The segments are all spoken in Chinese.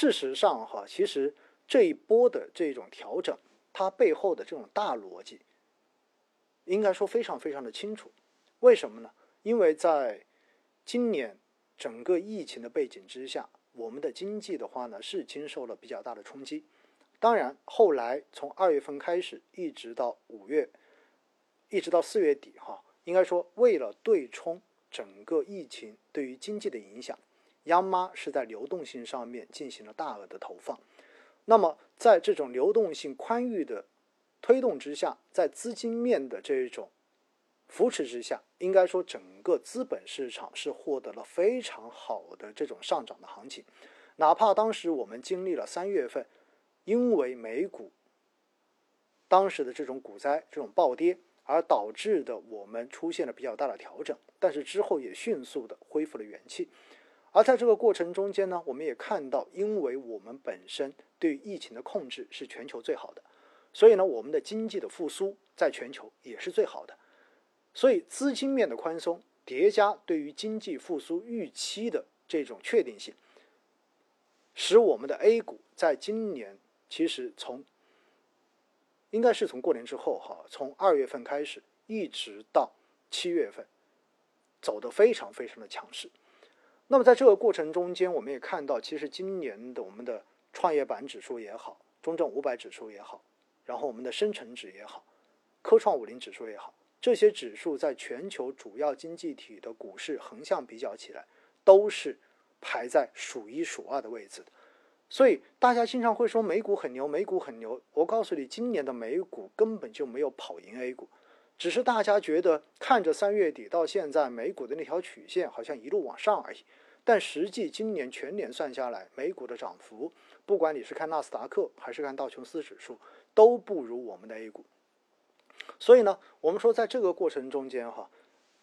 事实上哈，其实这一波的这种调整，它背后的这种大逻辑，应该说非常非常的清楚。为什么呢？因为在今年整个疫情的背景之下，我们的经济的话呢是经受了比较大的冲击。当然，后来从二月份开始，一直到五月，一直到四月底哈，应该说为了对冲整个疫情对于经济的影响，央妈是在流动性上面进行了大额的投放。那么在这种流动性宽裕的推动之下，在资金面的这种扶持之下，应该说整个资本市场是获得了非常好的这种上涨的行情。哪怕当时我们经历了三月份，因为美股当时的这种股灾、这种暴跌而导致的我们出现了比较大的调整，但是之后也迅速的恢复了元气。而在这个过程中间呢，我们也看到，因为我们本身对疫情的控制是全球最好的，所以呢，我们的经济的复苏在全球也是最好的。所以，资金面的宽松叠加对于经济复苏预期的这种确定性，使我们的 A 股在今年其实从应该是从过年之后哈，从二月份开始一直到七月份，走得非常非常的强势。那么在这个过程中间，我们也看到，其实今年的我们的创业板指数也好，中证五百指数也好，然后我们的深成指也好，科创五零指数也好。这些指数在全球主要经济体的股市横向比较起来，都是排在数一数二的位置的。所以大家经常会说美股很牛，美股很牛。我告诉你，今年的美股根本就没有跑赢 A 股，只是大家觉得看着三月底到现在美股的那条曲线好像一路往上而已。但实际今年全年算下来，美股的涨幅，不管你是看纳斯达克还是看道琼斯指数，都不如我们的 A 股。所以呢，我们说在这个过程中间哈，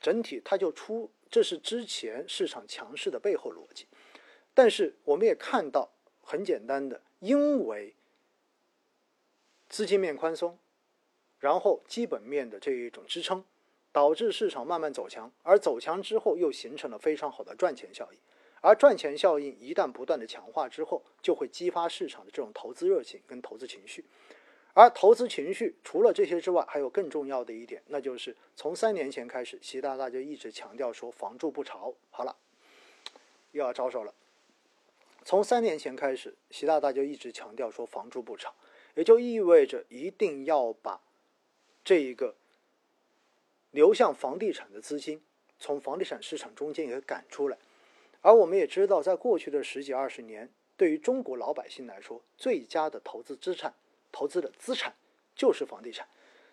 整体它就出，这是之前市场强势的背后逻辑。但是我们也看到，很简单的，因为资金面宽松，然后基本面的这一种支撑，导致市场慢慢走强，而走强之后又形成了非常好的赚钱效应。而赚钱效应一旦不断的强化之后，就会激发市场的这种投资热情跟投资情绪。而投资情绪除了这些之外，还有更重要的一点，那就是从三年前开始，习大大就一直强调说“房住不炒”。好了，又要招手了。从三年前开始，习大大就一直强调说“房住不炒”，也就意味着一定要把这一个流向房地产的资金从房地产市场中间给赶出来。而我们也知道，在过去的十几二十年，对于中国老百姓来说，最佳的投资资产。投资的资产就是房地产。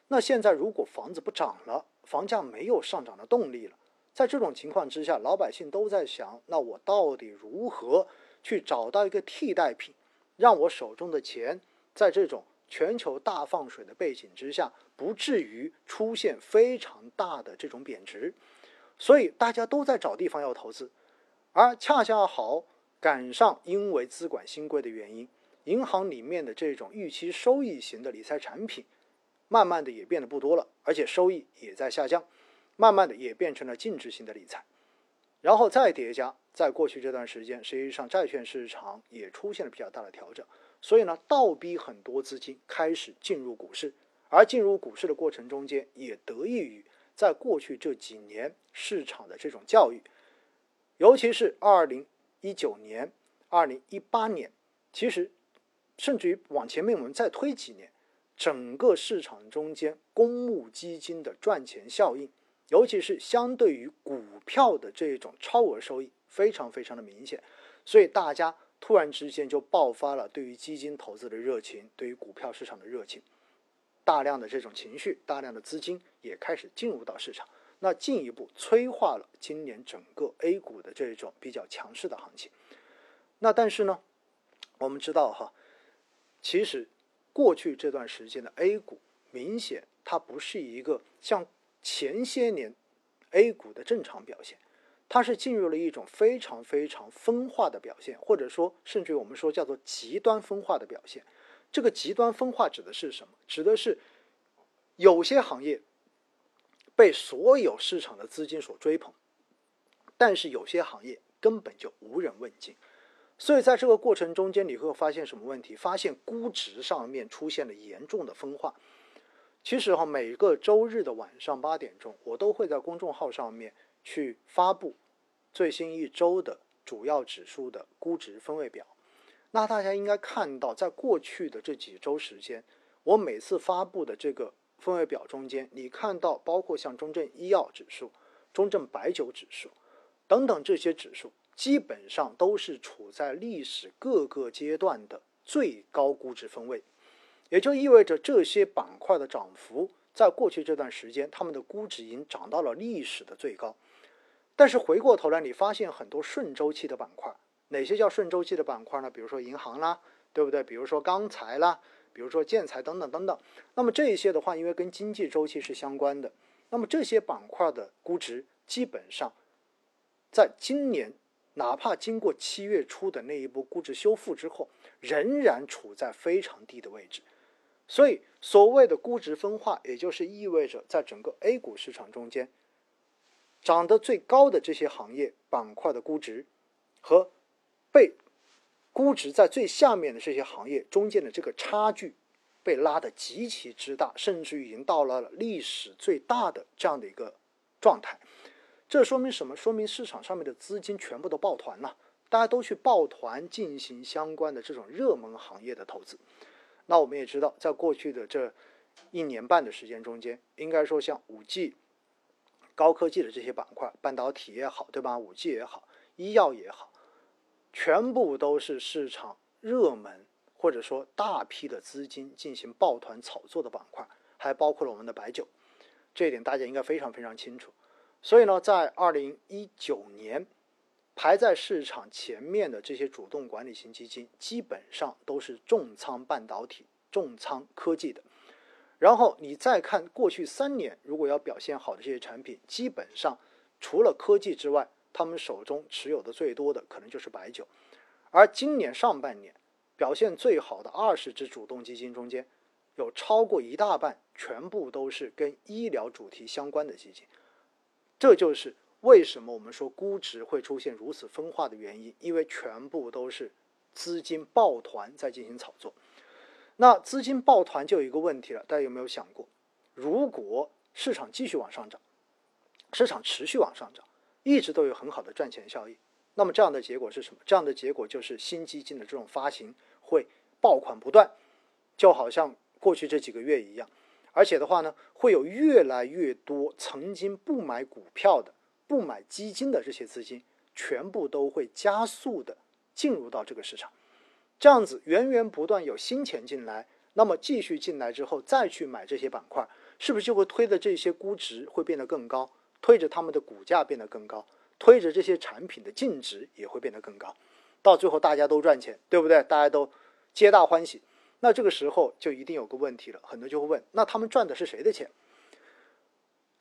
那现在如果房子不涨了，房价没有上涨的动力了，在这种情况之下，老百姓都在想：那我到底如何去找到一个替代品，让我手中的钱在这种全球大放水的背景之下，不至于出现非常大的这种贬值？所以大家都在找地方要投资，而恰恰好赶上因为资管新规的原因。银行里面的这种预期收益型的理财产品，慢慢的也变得不多了，而且收益也在下降，慢慢的也变成了净值型的理财，然后再叠加，在过去这段时间，实际上债券市场也出现了比较大的调整，所以呢，倒逼很多资金开始进入股市，而进入股市的过程中间，也得益于在过去这几年市场的这种教育，尤其是二零一九年、二零一八年，其实。甚至于往前面我们再推几年，整个市场中间公募基金的赚钱效应，尤其是相对于股票的这种超额收益，非常非常的明显，所以大家突然之间就爆发了对于基金投资的热情，对于股票市场的热情，大量的这种情绪，大量的资金也开始进入到市场，那进一步催化了今年整个 A 股的这种比较强势的行情。那但是呢，我们知道哈。其实，过去这段时间的 A 股明显它不是一个像前些年 A 股的正常表现，它是进入了一种非常非常分化的表现，或者说甚至于我们说叫做极端分化的表现。这个极端分化指的是什么？指的是有些行业被所有市场的资金所追捧，但是有些行业根本就无人问津。所以在这个过程中间，你会发现什么问题？发现估值上面出现了严重的分化。其实哈，每个周日的晚上八点钟，我都会在公众号上面去发布最新一周的主要指数的估值分位表。那大家应该看到，在过去的这几周时间，我每次发布的这个分位表中间，你看到包括像中证医药指数、中证白酒指数等等这些指数。基本上都是处在历史各个阶段的最高估值分位，也就意味着这些板块的涨幅，在过去这段时间，他们的估值已经涨到了历史的最高。但是回过头来，你发现很多顺周期的板块，哪些叫顺周期的板块呢？比如说银行啦，对不对？比如说钢材啦，比如说建材等等等等。那么这一些的话，因为跟经济周期是相关的，那么这些板块的估值基本上在今年。哪怕经过七月初的那一波估值修复之后，仍然处在非常低的位置。所以，所谓的估值分化，也就是意味着在整个 A 股市场中间，涨得最高的这些行业板块的估值，和被估值在最下面的这些行业中间的这个差距，被拉得极其之大，甚至于已经到了历史最大的这样的一个状态。这说明什么？说明市场上面的资金全部都抱团了，大家都去抱团进行相关的这种热门行业的投资。那我们也知道，在过去的这一年半的时间中间，应该说像五 G、高科技的这些板块，半导体也好，对吧？五 G 也好，医药也好，全部都是市场热门或者说大批的资金进行抱团炒作的板块，还包括了我们的白酒。这一点大家应该非常非常清楚。所以呢，在二零一九年，排在市场前面的这些主动管理型基金，基本上都是重仓半导体、重仓科技的。然后你再看过去三年，如果要表现好的这些产品，基本上除了科技之外，他们手中持有的最多的可能就是白酒。而今年上半年表现最好的二十只主动基金中间，有超过一大半全部都是跟医疗主题相关的基金。这就是为什么我们说估值会出现如此分化的原因，因为全部都是资金抱团在进行炒作。那资金抱团就有一个问题了，大家有没有想过，如果市场继续往上涨，市场持续往上涨，一直都有很好的赚钱效益，那么这样的结果是什么？这样的结果就是新基金的这种发行会爆款不断，就好像过去这几个月一样。而且的话呢，会有越来越多曾经不买股票的、不买基金的这些资金，全部都会加速的进入到这个市场。这样子源源不断有新钱进来，那么继续进来之后再去买这些板块，是不是就会推的这些估值会变得更高，推着他们的股价变得更高，推着这些产品的净值也会变得更高，到最后大家都赚钱，对不对？大家都皆大欢喜。那这个时候就一定有个问题了，很多就会问：那他们赚的是谁的钱？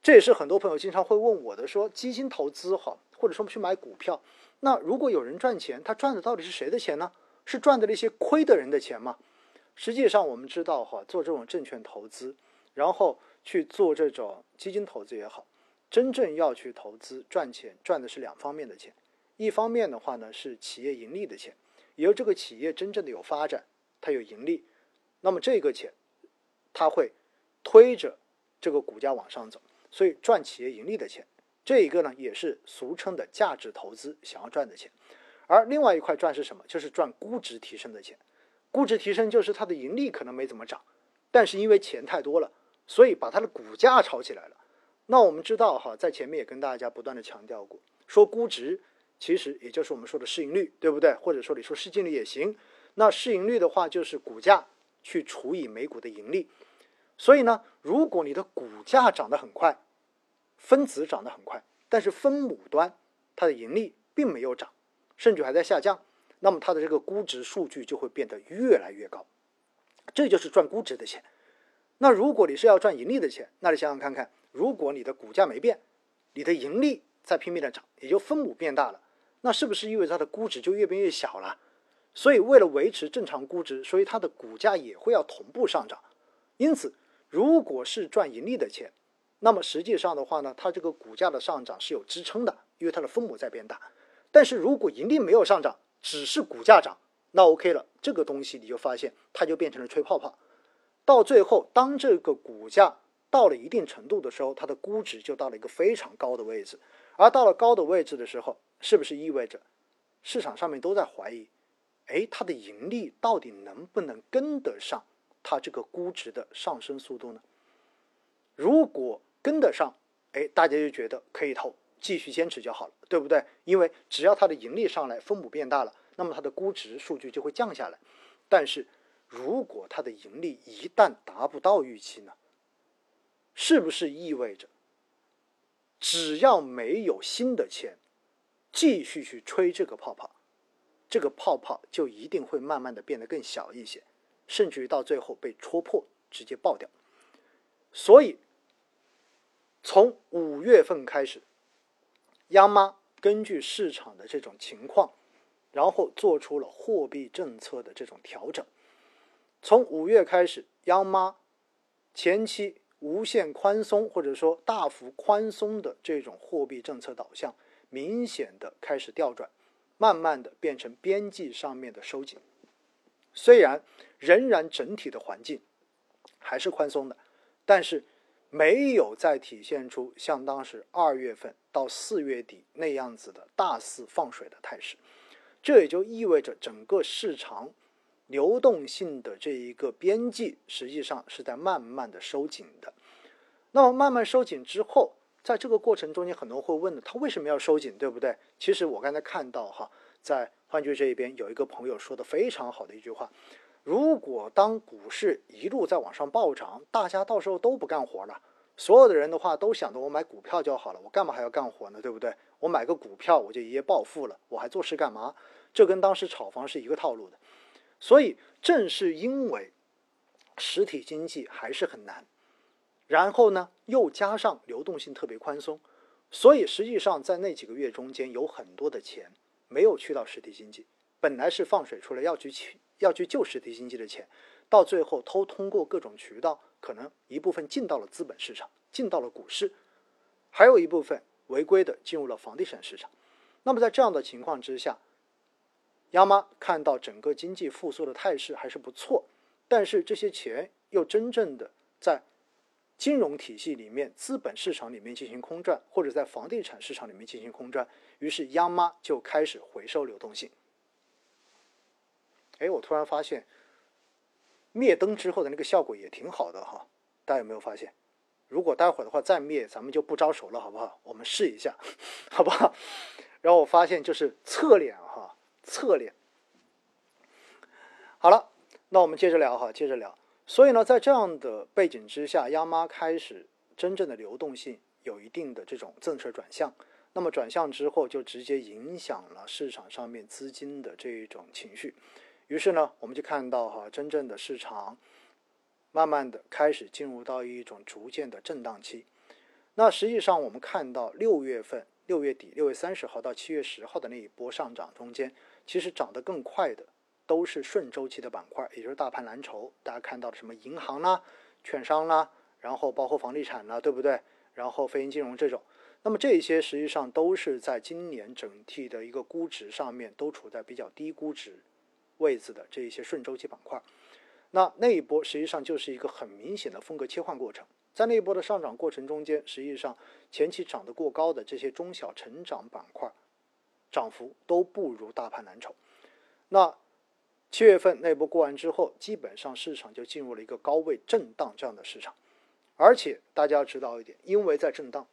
这也是很多朋友经常会问我的，说基金投资好，或者说去买股票，那如果有人赚钱，他赚的到底是谁的钱呢？是赚的那些亏的人的钱吗？实际上我们知道哈，做这种证券投资，然后去做这种基金投资也好，真正要去投资赚钱，赚的是两方面的钱，一方面的话呢是企业盈利的钱，也就这个企业真正的有发展。它有盈利，那么这个钱，它会推着这个股价往上走，所以赚企业盈利的钱，这一个呢也是俗称的价值投资想要赚的钱。而另外一块赚是什么？就是赚估值提升的钱。估值提升就是它的盈利可能没怎么涨，但是因为钱太多了，所以把它的股价炒起来了。那我们知道哈，在前面也跟大家不断的强调过，说估值其实也就是我们说的市盈率，对不对？或者说你说市净率也行。那市盈率的话，就是股价去除以每股的盈利。所以呢，如果你的股价涨得很快，分子涨得很快，但是分母端它的盈利并没有涨，甚至还在下降，那么它的这个估值数据就会变得越来越高。这就是赚估值的钱。那如果你是要赚盈利的钱，那你想想看看，如果你的股价没变，你的盈利在拼命的涨，也就分母变大了，那是不是意味着它的估值就越变越小了？所以，为了维持正常估值，所以它的股价也会要同步上涨。因此，如果是赚盈利的钱，那么实际上的话呢，它这个股价的上涨是有支撑的，因为它的分母在变大。但是如果盈利没有上涨，只是股价涨，那 OK 了，这个东西你就发现它就变成了吹泡泡。到最后，当这个股价到了一定程度的时候，它的估值就到了一个非常高的位置。而到了高的位置的时候，是不是意味着市场上面都在怀疑？哎，它的盈利到底能不能跟得上它这个估值的上升速度呢？如果跟得上，哎，大家就觉得可以投，继续坚持就好了，对不对？因为只要它的盈利上来，分母变大了，那么它的估值数据就会降下来。但是如果它的盈利一旦达不到预期呢？是不是意味着只要没有新的钱继续去吹这个泡泡？这个泡泡就一定会慢慢的变得更小一些，甚至于到最后被戳破，直接爆掉。所以，从五月份开始，央妈根据市场的这种情况，然后做出了货币政策的这种调整。从五月开始，央妈前期无限宽松或者说大幅宽松的这种货币政策导向，明显的开始调转。慢慢的变成边际上面的收紧，虽然仍然整体的环境还是宽松的，但是没有再体现出像当时二月份到四月底那样子的大肆放水的态势。这也就意味着整个市场流动性的这一个边际实际上是在慢慢的收紧的。那么慢慢收紧之后。在这个过程中间，很多人会问的，他为什么要收紧，对不对？其实我刚才看到哈，在幻觉这一边有一个朋友说的非常好的一句话：如果当股市一路在往上暴涨，大家到时候都不干活了，所有的人的话都想着我买股票就好了，我干嘛还要干活呢？对不对？我买个股票我就一夜暴富了，我还做事干嘛？这跟当时炒房是一个套路的。所以正是因为实体经济还是很难。然后呢，又加上流动性特别宽松，所以实际上在那几个月中间，有很多的钱没有去到实体经济，本来是放水出来要去去要去救实体经济的钱，到最后偷通过各种渠道，可能一部分进到了资本市场，进到了股市，还有一部分违规的进入了房地产市场。那么在这样的情况之下，央妈看到整个经济复苏的态势还是不错，但是这些钱又真正的在。金融体系里面、资本市场里面进行空转，或者在房地产市场里面进行空转，于是央妈就开始回收流动性。哎，我突然发现，灭灯之后的那个效果也挺好的哈，大家有没有发现？如果待会儿的话再灭，咱们就不招手了，好不好？我们试一下，好不好？然后我发现就是侧脸哈，侧脸。好了，那我们接着聊哈，接着聊。所以呢，在这样的背景之下，央妈开始真正的流动性有一定的这种政策转向。那么转向之后，就直接影响了市场上面资金的这一种情绪。于是呢，我们就看到哈，真正的市场慢慢的开始进入到一种逐渐的震荡期。那实际上，我们看到六月份、六月底、六月三十号到七月十号的那一波上涨中间，其实涨得更快的。都是顺周期的板块，也就是大盘蓝筹。大家看到的什么银行啦、券商啦，然后包括房地产啦，对不对？然后非银金融这种，那么这些实际上都是在今年整体的一个估值上面都处在比较低估值位置的这一些顺周期板块。那那一波实际上就是一个很明显的风格切换过程，在那一波的上涨过程中间，实际上前期涨得过高的这些中小成长板块，涨幅都不如大盘蓝筹。那七月份那波过完之后，基本上市场就进入了一个高位震荡这样的市场，而且大家要知道一点，因为在震荡，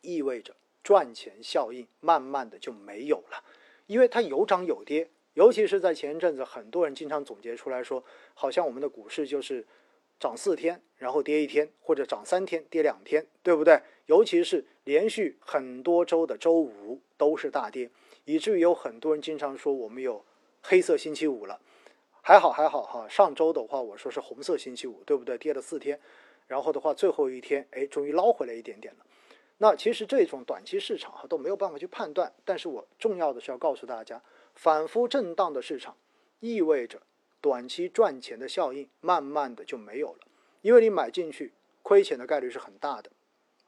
意味着赚钱效应慢慢的就没有了，因为它有涨有跌，尤其是在前一阵子，很多人经常总结出来说，好像我们的股市就是涨四天，然后跌一天，或者涨三天跌两天，对不对？尤其是连续很多周的周五都是大跌，以至于有很多人经常说我们有。黑色星期五了，还好还好哈。上周的话，我说是红色星期五，对不对？跌了四天，然后的话，最后一天，哎，终于捞回来一点点了。那其实这种短期市场哈都没有办法去判断，但是我重要的是要告诉大家，反复震荡的市场意味着短期赚钱的效应慢慢的就没有了，因为你买进去亏钱的概率是很大的。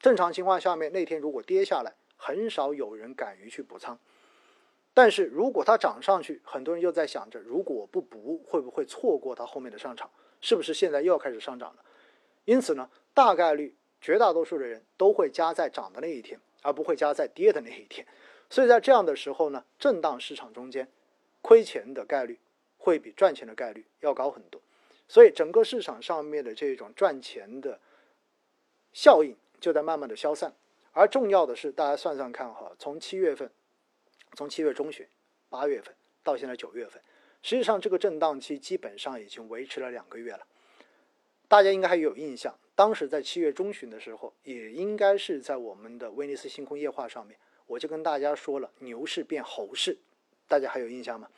正常情况下面，那天如果跌下来，很少有人敢于去补仓。但是如果它涨上去，很多人又在想着，如果不补，会不会错过它后面的上涨？是不是现在又要开始上涨了？因此呢，大概率绝大多数的人都会加在涨的那一天，而不会加在跌的那一天。所以在这样的时候呢，震荡市场中间，亏钱的概率会比赚钱的概率要高很多。所以整个市场上面的这种赚钱的效应就在慢慢的消散。而重要的是，大家算算看哈，从七月份，从七月中旬、八月份到现在九月份，实际上这个震荡期基本上已经维持了两个月了。大家应该还有印象，当时在七月中旬的时候，也应该是在我们的威尼斯星空夜话上面，我就跟大家说了牛市变猴市，大家还有印象吗？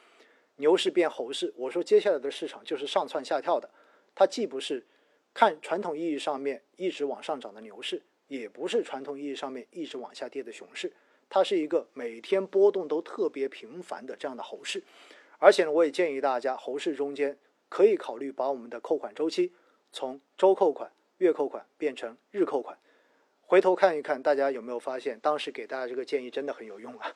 牛市变猴市，我说接下来的市场就是上蹿下跳的，它既不是看传统意义上面一直往上涨的牛市。也不是传统意义上面一直往下跌的熊市，它是一个每天波动都特别频繁的这样的猴市。而且呢，我也建议大家，猴市中间可以考虑把我们的扣款周期从周扣款、月扣款变成日扣款。回头看一看，大家有没有发现，当时给大家这个建议真的很有用啊？